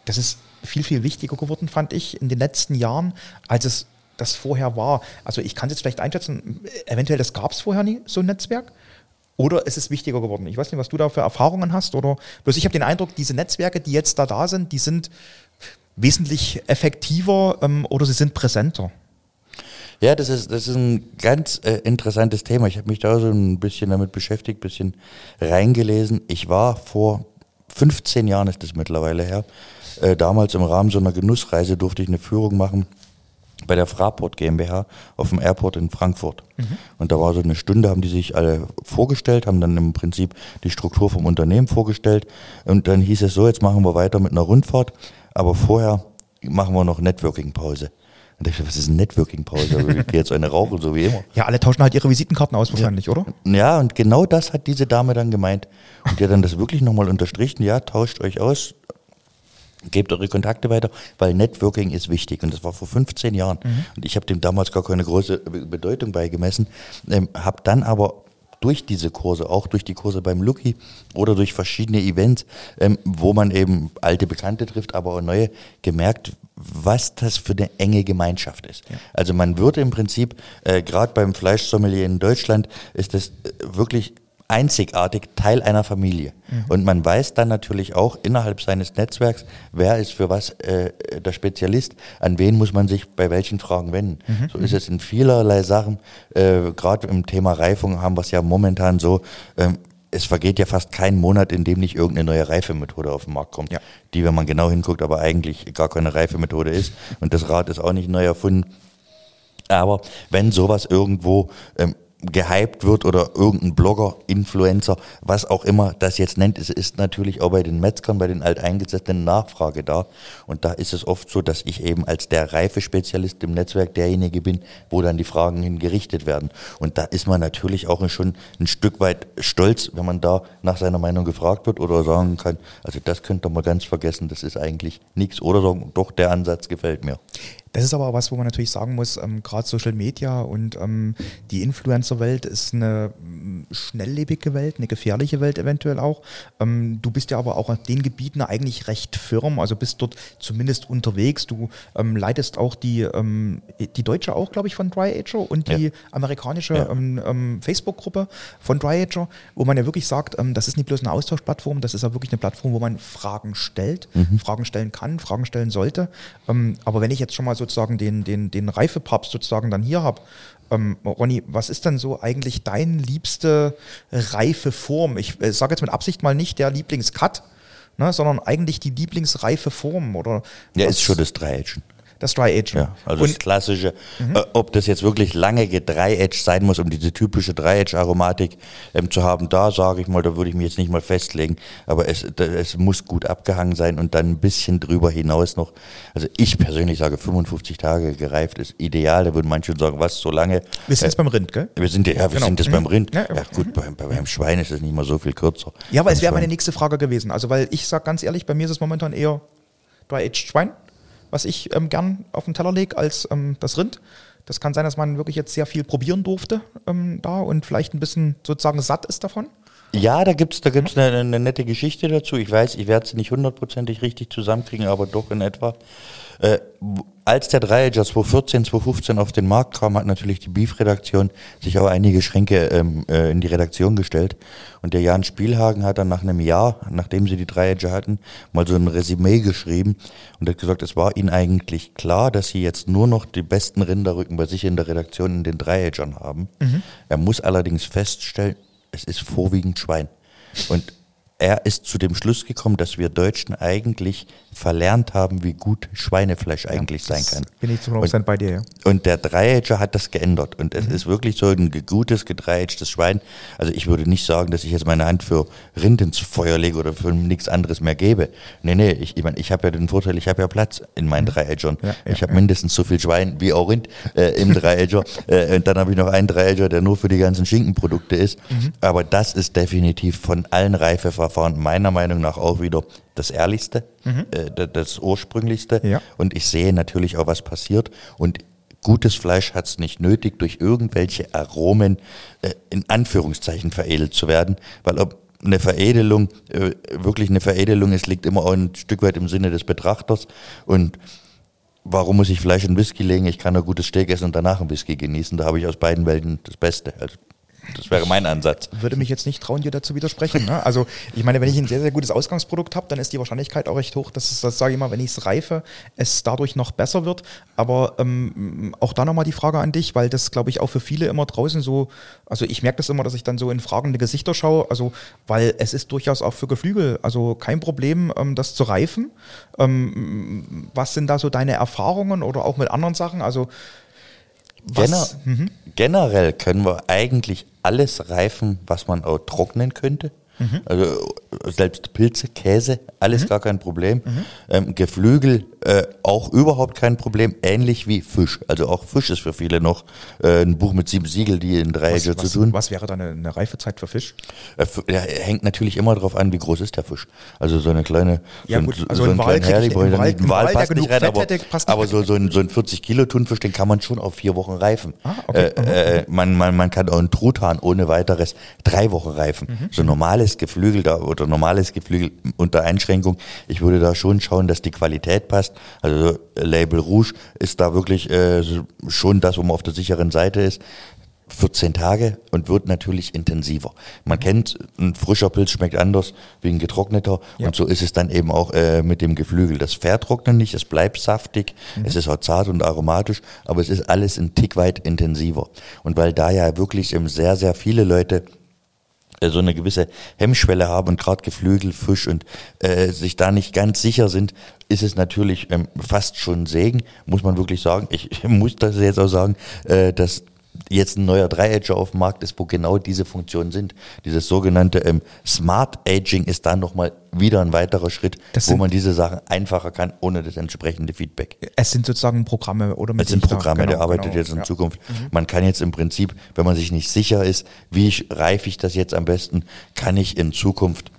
das ist viel, viel wichtiger geworden, fand ich, in den letzten Jahren, als es das vorher war. Also ich kann es jetzt vielleicht einschätzen, eventuell das gab es vorher nie, so ein Netzwerk. Oder ist es wichtiger geworden? Ich weiß nicht, was du da für Erfahrungen hast. Oder bloß ich habe den Eindruck, diese Netzwerke, die jetzt da da sind, die sind wesentlich effektiver ähm, oder sie sind präsenter. Ja, das ist, das ist ein ganz äh, interessantes Thema. Ich habe mich da so ein bisschen damit beschäftigt, ein bisschen reingelesen. Ich war vor 15 Jahren, ist das mittlerweile her, äh, damals im Rahmen so einer Genussreise durfte ich eine Führung machen bei der Fraport GmbH auf dem Airport in Frankfurt. Mhm. Und da war so eine Stunde, haben die sich alle vorgestellt, haben dann im Prinzip die Struktur vom Unternehmen vorgestellt. Und dann hieß es so, jetzt machen wir weiter mit einer Rundfahrt, aber vorher machen wir noch Networking-Pause. Und ich dachte, was ist eine Networking-Pause? Also ich gehe jetzt eine rauchen, so wie immer. Ja, alle tauschen halt ihre Visitenkarten aus wahrscheinlich, ja. oder? Ja, und genau das hat diese Dame dann gemeint. Und die hat dann das wirklich nochmal unterstrichen. Ja, tauscht euch aus, gebt eure Kontakte weiter, weil Networking ist wichtig. Und das war vor 15 Jahren. Mhm. Und ich habe dem damals gar keine große Bedeutung beigemessen, ähm, habe dann aber durch diese Kurse, auch durch die Kurse beim Lucky oder durch verschiedene Events, ähm, wo man eben alte Bekannte trifft, aber auch neue, gemerkt, was das für eine enge Gemeinschaft ist. Ja. Also man würde im Prinzip, äh, gerade beim Fleischsommelier in Deutschland, ist das äh, wirklich einzigartig Teil einer Familie. Mhm. Und man weiß dann natürlich auch innerhalb seines Netzwerks, wer ist für was äh, der Spezialist, an wen muss man sich bei welchen Fragen wenden. Mhm. So ist es in vielerlei Sachen. Äh, Gerade im Thema Reifung haben wir es ja momentan so, ähm, es vergeht ja fast kein Monat, in dem nicht irgendeine neue Reifemethode auf den Markt kommt, ja. die, wenn man genau hinguckt, aber eigentlich gar keine Reifemethode ist. Und das Rad ist auch nicht neu erfunden. Aber wenn sowas irgendwo ähm, gehypt wird oder irgendein Blogger, Influencer, was auch immer das jetzt nennt, ist, ist natürlich auch bei den Metzgern, bei den alteingesetzten Nachfrage da. Und da ist es oft so, dass ich eben als der reife Spezialist im Netzwerk derjenige bin, wo dann die Fragen hingerichtet werden. Und da ist man natürlich auch schon ein Stück weit stolz, wenn man da nach seiner Meinung gefragt wird oder sagen kann, also das könnt ihr mal ganz vergessen, das ist eigentlich nichts. Oder sagen, doch, der Ansatz gefällt mir. Das ist aber was, wo man natürlich sagen muss, ähm, gerade Social Media und ähm, die Influencer-Welt ist eine mm, schnelllebige Welt, eine gefährliche Welt eventuell auch. Ähm, du bist ja aber auch in den Gebieten eigentlich recht firm, also bist dort zumindest unterwegs. Du ähm, leitest auch die, ähm, die deutsche auch, glaube ich, von DryAger und die ja. amerikanische ja. Ähm, Facebook-Gruppe von DryAger, wo man ja wirklich sagt, das ist nicht bloß eine Austauschplattform, das ist ja wirklich eine Plattform, wo man Fragen stellt, mhm. Fragen stellen kann, Fragen stellen sollte. aber wenn ich jetzt schon mal so sozusagen den, den, den Reifepapst sozusagen dann hier habe. Ähm, Ronny, was ist denn so eigentlich dein liebste reife Form? Ich äh, sage jetzt mit Absicht mal nicht der Lieblingscut, ne, sondern eigentlich die Lieblingsreife Form oder? Ja, ist schon das Dreieckchen. Das Dry Aging. Ja, also das Und klassische, äh, ob das jetzt wirklich lange gedry-aged sein muss, um diese typische Dry-Age-Aromatik ähm, zu haben, da sage ich mal, da würde ich mich jetzt nicht mal festlegen, aber es, da, es muss gut abgehangen sein und dann ein bisschen drüber hinaus noch. Also ich persönlich sage 55 Tage gereift ist ideal, da würden manche sagen, was, so lange? wir sind jetzt beim Rind, gell? Wir sind ja, wir Genau. sind jetzt beim Rind. Ja, gut, beim, beim Schwein ist es nicht mal so viel kürzer. Ja, aber es wäre meine nächste Frage gewesen. Also, weil ich sag ganz ehrlich, bei mir ist es momentan eher Dry-Aged Schwein, was ich ähm, gern auf den Teller lege, als ähm, das Rind. Das kann sein, dass man wirklich jetzt sehr viel probieren durfte ähm, da und vielleicht ein bisschen sozusagen satt ist davon. Ja, da gibt's da gibt's eine, eine nette Geschichte dazu. Ich weiß, ich werde sie nicht hundertprozentig richtig zusammenkriegen, aber doch in etwa. Äh, als der Dreiager 2014, 2015 auf den Markt kam, hat natürlich die Beef-Redaktion sich auch einige Schränke ähm, äh, in die Redaktion gestellt. Und der Jan Spielhagen hat dann nach einem Jahr, nachdem sie die Dreiager hatten, mal so ein Resümee geschrieben und hat gesagt, es war ihnen eigentlich klar, dass sie jetzt nur noch die besten Rinderrücken bei sich in der Redaktion in den Dreiagern haben. Er muss allerdings feststellen, es ist vorwiegend Schwein. Und er ist zu dem Schluss gekommen, dass wir Deutschen eigentlich verlernt haben, wie gut Schweinefleisch eigentlich sein Das kann. Bin ich zu 100% bei dir, ja. Und der Dreiager hat das geändert. Und es ist wirklich so ein gutes, gedreiagtes Schwein. Also ich würde nicht sagen, dass ich jetzt meine Hand für Rind ins Feuer lege oder für nichts anderes mehr gebe. Nee, nee, ich, ich, mein, ich habe ja den Vorteil, ich habe ja Platz in meinen Dreiagern. Ja, ja, ich habe mindestens so viel Schwein wie auch Rind äh, im Dreiager. äh, und dann habe ich noch einen Dreiager, der nur für die ganzen Schinkenprodukte ist. Aber das ist definitiv von allen Reifeverfahren meiner Meinung nach auch wieder das ehrlichste, äh, d- das ursprünglichste. Ja. Und ich sehe natürlich auch, was passiert. Und gutes Fleisch hat es nicht nötig, durch irgendwelche Aromen äh, in Anführungszeichen veredelt zu werden. Weil ob eine Veredelung äh, wirklich eine Veredelung ist, liegt immer auch ein Stück weit im Sinne des Betrachters. Und warum muss ich Fleisch in Whisky legen? Ich kann ein gutes Steak essen und danach ein Whisky genießen. Da habe ich aus beiden Welten das Beste. Also das wäre mein Ansatz. Würde mich jetzt nicht trauen, dir dazu widersprechen. Ne? Also ich meine, wenn ich ein sehr, sehr gutes Ausgangsprodukt habe, dann ist die Wahrscheinlichkeit auch recht hoch, dass es, das sage ich mal, wenn ich es reife, es dadurch noch besser wird. Aber ähm, auch da nochmal die Frage an dich, weil das, glaube ich, auch für viele immer draußen so, also ich merke das immer, dass ich dann so in fragende Gesichter schaue, also weil es ist durchaus auch für Geflügel, also kein Problem, ähm, das zu reifen. Ähm, was sind da so deine Erfahrungen oder auch mit anderen Sachen? Also was, Gener Mhm. Generell können wir eigentlich alles reifen, was man auch trocknen könnte. Mhm. Also selbst Pilze, Käse, alles gar kein Problem. Ähm, Geflügel äh, auch überhaupt kein Problem, ähnlich wie Fisch. Also auch Fisch ist für viele noch äh, ein Buch mit sieben Siegel, die in drei was, zu was, tun. was wäre da eine, eine Reifezeit für Fisch? Äh, hängt natürlich immer darauf an, wie groß ist der Fisch. Also so eine kleine, Ja, so, gut, ein- also so ein Wal ein Wal- Wal, Wal, passt nicht rein, aber, hätte, passt aber so, so ein, so ein 40 Kilo Thunfisch, den kann man schon auf vier Wochen reifen. Ah, okay. Äh, äh, man, man, man kann auch einen Truthahn ohne weiteres drei Wochen reifen. Mhm. So normales Geflügel da, oder normales Geflügel unter Einschränkung. Ich würde da schon schauen, dass die Qualität passt. Also Label Rouge ist da wirklich äh, schon das, wo man auf der sicheren Seite ist. 14 Tage und wird natürlich intensiver. Man kennt, ein frischer Pilz schmeckt anders wie ein getrockneter Ja. und so ist es dann eben auch äh, mit dem Geflügel. Das vertrocknet nicht, es bleibt saftig, es ist auch zart und aromatisch, aber es ist alles ein Tick weit intensiver. Und weil da ja wirklich sehr, sehr viele Leute so eine gewisse Hemmschwelle haben und gerade Geflügel, Fisch und äh, sich da nicht ganz sicher sind, ist es natürlich ähm, fast schon Segen, muss man wirklich sagen. Ich, ich muss das jetzt auch sagen, äh, dass jetzt ein neuer Dreiager auf dem Markt ist, wo genau diese Funktionen sind. Dieses sogenannte ähm, Smart Aging ist da nochmal wieder ein weiterer Schritt, Das wo man diese Sachen einfacher kann, ohne das entsprechende Feedback. Es sind sozusagen Programme oder mit Es sind Programme, genau, der arbeitet genau, jetzt in ja. Zukunft. Man kann jetzt im Prinzip, wenn man sich nicht sicher ist, wie reife ich das jetzt am besten, kann ich in Zukunft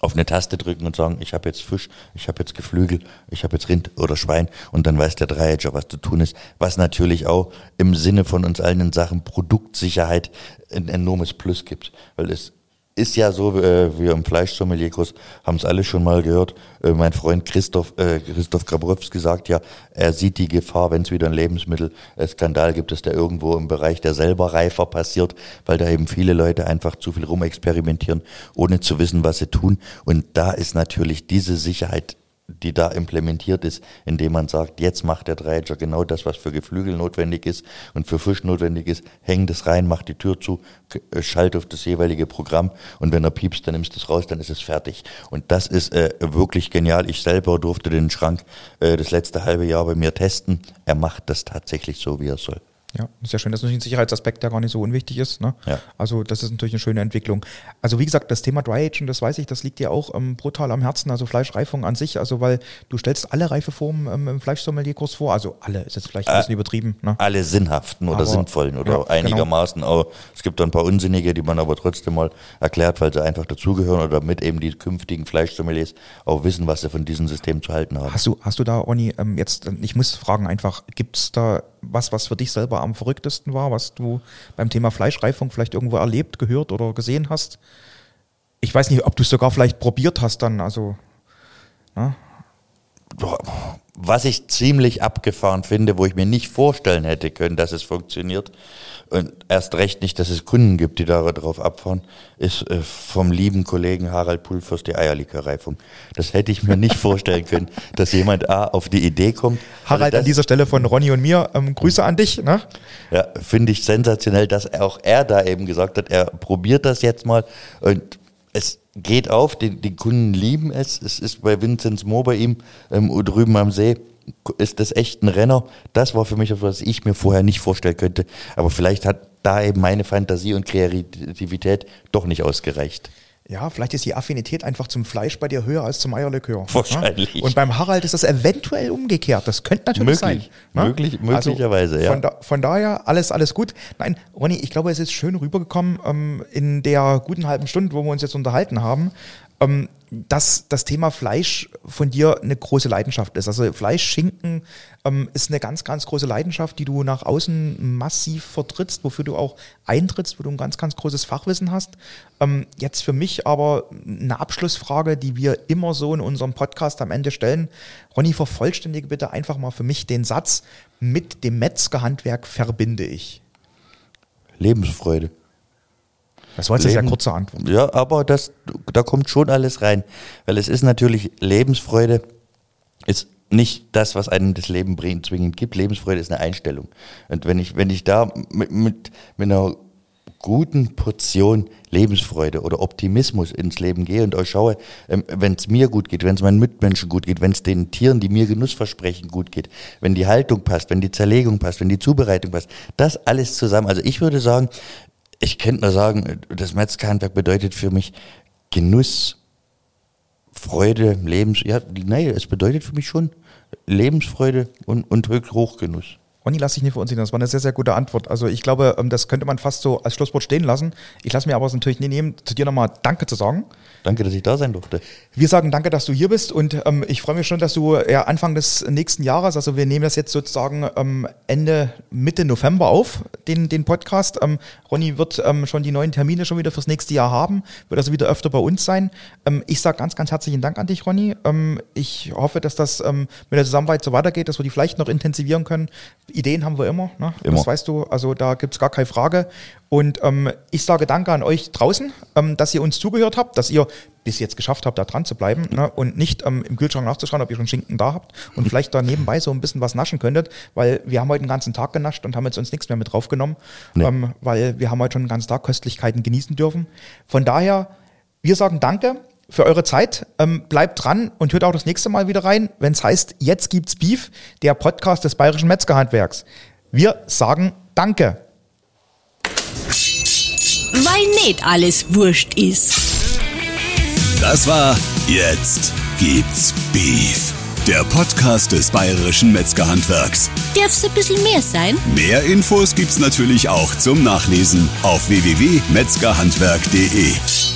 auf eine Taste drücken und sagen, ich habe jetzt Fisch, ich habe jetzt Geflügel, ich habe jetzt Rind oder Schwein. Und dann weiß der Dreiager, was zu tun ist, was natürlich auch im Sinne von uns allen in Sachen Produktsicherheit ein enormes Plus gibt, weil es ist ja so, äh, wir im Fleischsommelierkurs haben es alle schon mal gehört. Äh, mein Freund Christoph, äh, Christoph Grabrowski sagt ja, er sieht die Gefahr, wenn es wieder ein Lebensmittelskandal gibt, dass der irgendwo im Bereich der selber Reifer passiert, weil da eben viele Leute einfach zu viel rumexperimentieren, ohne zu wissen, was sie tun. Und da ist natürlich diese Sicherheit die da implementiert ist, indem man sagt, jetzt macht der Dreiecker genau das, was für Geflügel notwendig ist und für Fisch notwendig ist, hängt es rein, macht die Tür zu, äh, schalt auf das jeweilige Programm und wenn er piepst, dann nimmst du es raus, dann ist es fertig. Und das ist äh, wirklich genial. Ich selber durfte den Schrank äh, das letzte halbe Jahr bei mir testen. Er macht das tatsächlich so, wie er soll. Ja, ist ja schön, dass natürlich ein Sicherheitsaspekt, der gar nicht so unwichtig ist. Ne? Ja. Also das ist natürlich eine schöne Entwicklung. Also wie gesagt, das Thema Dry Aging, das weiß ich, das liegt dir auch ähm, brutal am Herzen, also Fleischreifung an sich, also weil du stellst alle Reifeformen ähm, im Fleischsommelierkurs vor, also alle, ist jetzt vielleicht ein Äh, bisschen übertrieben. Ne? Alle sinnhaften oder Aber- sinnvollen oder ja, genau. einigermaßen. Auch, es gibt da ein paar unsinnige, die man aber trotzdem mal erklärt, weil sie einfach dazugehören oder damit eben die künftigen Fleischsommeliers auch wissen, was sie von diesem System zu halten haben. Hast du, hast du da, Ronny, ähm, jetzt, ich muss fragen einfach, gibt es da was, was für dich selber am verrücktesten war, was du beim Thema Fleischreifung vielleicht irgendwo erlebt, gehört oder gesehen hast? Ich weiß nicht, ob du es sogar vielleicht probiert hast dann, also. Was ich ziemlich abgefahren finde, wo ich mir nicht vorstellen hätte können, dass es funktioniert und erst recht nicht, dass es Kunden gibt, die darauf abfahren, ist äh, vom lieben Kollegen Harald Pulvers die Eierlikörreifung. Das hätte ich mir nicht vorstellen können, dass jemand A auf die Idee kommt. Harald, Also an das- dieser Stelle von Ronny und mir, ähm, Grüße an dich. Ne? Ja, finde ich sensationell, dass auch er da eben gesagt hat, er probiert das jetzt mal und es geht auf, die, die Kunden lieben es. Es ist bei Vinzenz Mohr bei ihm ähm, drüben am See, ist das echt ein Renner. Das war für mich etwas, was ich mir vorher nicht vorstellen könnte. Aber vielleicht hat da eben meine Fantasie und Kreativität doch nicht ausgereicht. Ja, vielleicht ist die Affinität einfach zum Fleisch bei dir höher als zum Eierlikör. Wahrscheinlich. Ne? Und beim Harald ist das eventuell umgekehrt. Das könnte natürlich Möglich. sein. ne? Möglich- möglicherweise, ja. Von, da, von daher alles, alles gut. Nein, Ronny, ich glaube, es ist schön rübergekommen ähm, in der guten halben Stunde, wo wir uns jetzt unterhalten haben, ähm, dass das Thema Fleisch von dir eine große Leidenschaft ist. Also Fleisch, Schinken ähm, ist eine ganz, ganz große Leidenschaft, die du nach außen massiv vertrittst, wofür du auch eintrittst, wo du ein ganz, ganz großes Fachwissen hast. Ähm, jetzt für mich aber eine Abschlussfrage, die wir immer so in unserem Podcast am Ende stellen. Ronny, vervollständige bitte einfach mal für mich den Satz, mit dem Metzgerhandwerk verbinde ich. Lebensfreude. Das war jetzt eine sehr kurze Antwort. Ja, aber das, da kommt schon alles rein. Weil es ist natürlich Lebensfreude, ist nicht das, was einem das Leben bringt, zwingend gibt. Lebensfreude ist eine Einstellung. Und wenn ich, wenn ich da mit, mit, mit einer guten Portion Lebensfreude oder Optimismus ins Leben gehe und auch schaue, wenn es mir gut geht, wenn es meinen Mitmenschen gut geht, wenn es den Tieren, die mir Genuss versprechen, gut geht, wenn die Haltung passt, wenn die Zerlegung passt, wenn die Zubereitung passt, das alles zusammen. Also ich würde sagen, ich könnte nur sagen, das Metzgerhandwerk bedeutet für mich Genuss, Freude, Lebens... Ja, nein, es bedeutet für mich schon Lebensfreude und, und Hochgenuss. Ronny, lass dich nicht verunsichern. Das war eine sehr, sehr gute Antwort. Also ich glaube, ähm, das könnte man fast so als Schlusswort stehen lassen. Ich lasse mir aber es natürlich nie nehmen, zu dir nochmal Danke zu sagen. Danke, dass ich da sein durfte. Wir sagen danke, dass du hier bist und ähm, ich freue mich schon, dass du ja, Anfang des nächsten Jahres, also wir nehmen das jetzt sozusagen ähm, Ende, Mitte November auf, den, den Podcast. Ähm, Ronny wird ähm, schon die neuen Termine schon wieder fürs nächste Jahr haben, wird also wieder öfter bei uns sein. Ähm, ich sage ganz, ganz herzlichen Dank an dich, Ronny. Ich hoffe, dass das mit der Zusammenarbeit so weitergeht, dass wir die vielleicht noch intensivieren können. Ideen haben wir immer, ne? Immer. das weißt du, also da gibt es gar keine Frage. Und ähm, ich sage danke an euch draußen, ähm, dass ihr uns zugehört habt, dass ihr bis jetzt geschafft habt, da dran zu bleiben ne? und nicht ähm, im Kühlschrank nachzuschauen, ob ihr schon Schinken da habt und vielleicht da nebenbei so ein bisschen was naschen könntet, weil wir haben heute den ganzen Tag genascht und haben jetzt uns nichts mehr mit draufgenommen, Nee. ähm, weil wir haben heute schon den ganzen Tag Köstlichkeiten genießen dürfen. Von daher, wir sagen danke für eure Zeit. Ähm, bleibt dran und hört auch das nächste Mal wieder rein, wenn es heißt, jetzt gibt's Beef, der Podcast des Bayerischen Metzgerhandwerks. Wir sagen Danke. Weil nicht alles wurscht ist. Das war Jetzt gibt's Beef. Der Podcast des Bayerischen Metzgerhandwerks. Darf's ein bisschen mehr sein? Mehr Infos gibt's natürlich auch zum Nachlesen auf www.metzgerhandwerk.de.